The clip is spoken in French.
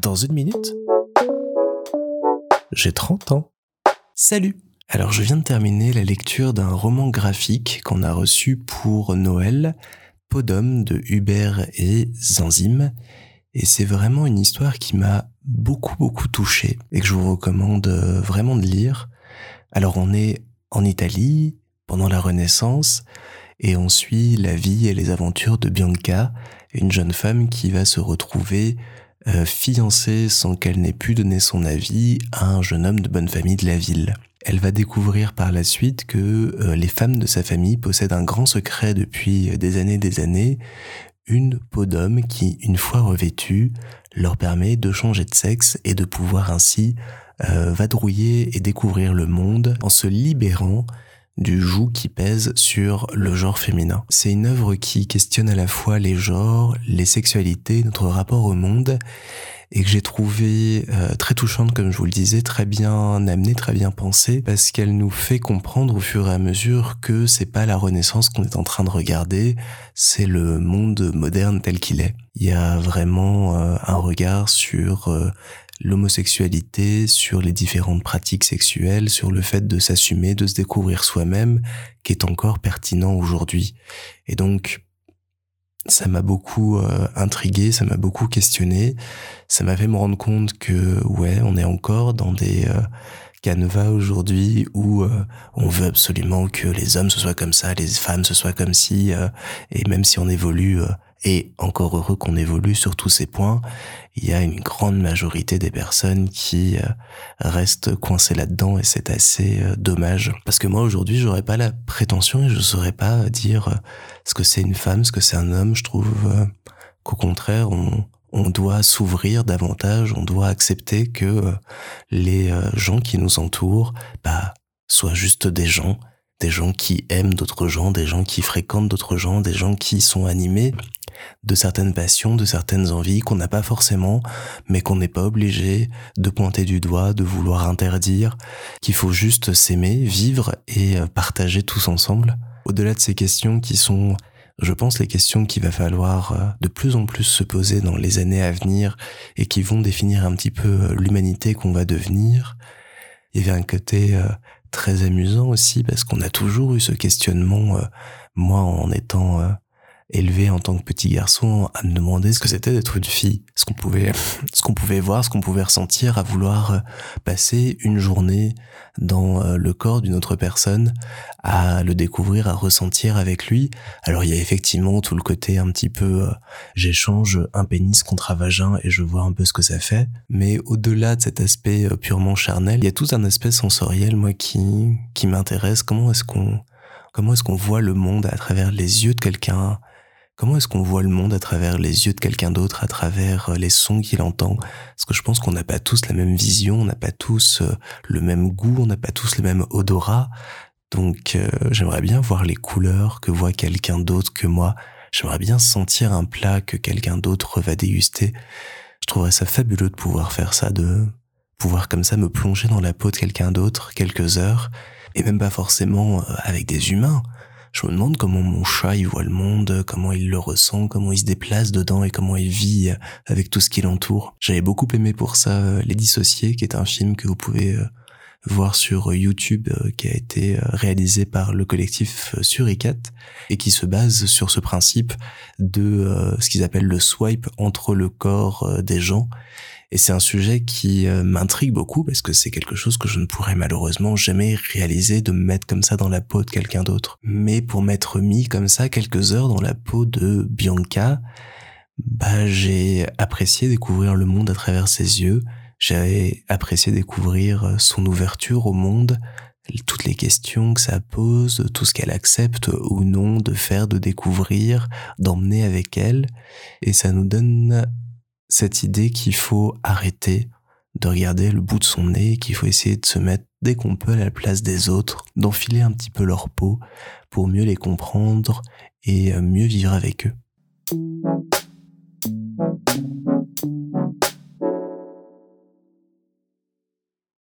Dans une minute, j'ai 30 ans. Salut Alors je viens de terminer la lecture d'un roman graphique qu'on a reçu pour Noël, Podum de Hubert et Zanzim. Et c'est vraiment une histoire qui m'a beaucoup beaucoup touché et que je vous recommande vraiment de lire. Alors on est en Italie pendant la Renaissance et on suit la vie et les aventures de Bianca, une jeune femme qui va se retrouver euh, fiancée sans qu'elle n'ait pu donner son avis à un jeune homme de bonne famille de la ville. Elle va découvrir par la suite que euh, les femmes de sa famille possèdent un grand secret depuis des années et des années, une peau d'homme qui, une fois revêtue, leur permet de changer de sexe et de pouvoir ainsi euh, vadrouiller et découvrir le monde en se libérant du joug qui pèse sur le genre féminin. C'est une œuvre qui questionne à la fois les genres, les sexualités, notre rapport au monde, et que j'ai trouvé euh, très touchante, comme je vous le disais, très bien amenée, très bien pensée, parce qu'elle nous fait comprendre au fur et à mesure que c'est pas la Renaissance qu'on est en train de regarder, c'est le monde moderne tel qu'il est. Il y a vraiment euh, un regard sur euh, l'homosexualité, sur les différentes pratiques sexuelles, sur le fait de s'assumer, de se découvrir soi-même, qui est encore pertinent aujourd'hui. Et donc, ça m'a beaucoup euh, intrigué, ça m'a beaucoup questionné, ça m'a fait me rendre compte que, ouais, on est encore dans des euh, canevas aujourd'hui où euh, on veut absolument que les hommes se soient comme ça, les femmes se soient comme si, et même si on évolue et encore heureux qu'on évolue sur tous ces points, il y a une grande majorité des personnes qui euh, restent coincées là-dedans et c'est assez euh, dommage. Parce que moi aujourd'hui, j'aurais pas la prétention et je saurais pas dire euh, ce que c'est une femme, ce que c'est un homme. Je trouve qu'au contraire, on, doit s'ouvrir davantage, on doit accepter que les gens qui nous entourent, bah, soient juste des gens des gens qui aiment d'autres gens, des gens qui fréquentent d'autres gens, des gens qui sont animés de certaines passions, de certaines envies qu'on n'a pas forcément, mais qu'on n'est pas obligé de pointer du doigt, de vouloir interdire, qu'il faut juste s'aimer, vivre et euh, partager tous ensemble. Au-delà de ces questions qui sont, je pense, les questions qu'il va falloir euh, de plus en plus se poser dans les années à venir et qui vont définir un petit peu euh, l'humanité qu'on va devenir, il y avait un côté très amusant aussi parce qu'on a toujours eu ce questionnement, moi en étant élevé en tant que petit garçon à me demander ce que c'était d'être une fille, ce qu'on pouvait, ce qu'on pouvait voir, ce qu'on pouvait ressentir, à vouloir euh, passer une journée dans euh, le corps d'une autre personne, à le découvrir, à ressentir avec lui. Alors il y a effectivement tout le côté un petit peu, euh, j'échange un pénis contre un vagin et je vois un peu ce que ça fait. Mais au-delà de cet aspect purement charnel, il y a tout un aspect sensoriel, moi, qui, qui m'intéresse. Comment est-ce qu'on, comment est-ce qu'on voit le monde à travers les yeux de quelqu'un Comment est-ce qu'on voit le monde à travers les yeux de quelqu'un d'autre, à travers euh, les sons qu'il entend? Parce que je pense qu'on n'a pas tous la même vision, on n'a pas tous euh, le même goût, on n'a pas tous le même odorat. Donc euh, j'aimerais bien voir les couleurs que voit quelqu'un d'autre que moi. J'aimerais bien sentir un plat que quelqu'un d'autre va déguster. Je trouverais ça fabuleux de pouvoir faire ça, de pouvoir comme ça me plonger dans la peau de quelqu'un d'autre quelques heures, et même pas forcément avec des humains je me demande comment mon chat il voit le monde, comment il le ressent, comment il se déplace dedans et comment il vit avec tout ce qui l'entoure. J'avais beaucoup aimé pour ça euh, Les Dissociés, qui est un film que vous pouvez euh, voir sur YouTube, euh, qui a été réalisé par le collectif Suricat et qui se base sur ce principe de ce qu'ils appellent le swipe entre le corps des gens et c'est un sujet qui euh, m'intrigue beaucoup parce que c'est quelque chose que je ne pourrais malheureusement jamais réaliser de me mettre comme ça dans la peau de quelqu'un d'autre. Mais pour m'être mis comme ça quelques heures dans la peau de Bianca, bah j'ai apprécié découvrir le monde à travers ses yeux. J'ai apprécié découvrir son ouverture au monde, toutes les questions que ça pose, tout ce qu'elle accepte ou non de faire, de découvrir, d'emmener avec elle. Et ça nous donne cette idée qu'il faut arrêter de regarder le bout de son nez, qu'il faut essayer de se mettre dès qu'on peut à la place des autres, d'enfiler un petit peu leur peau pour mieux les comprendre et euh, mieux vivre avec eux.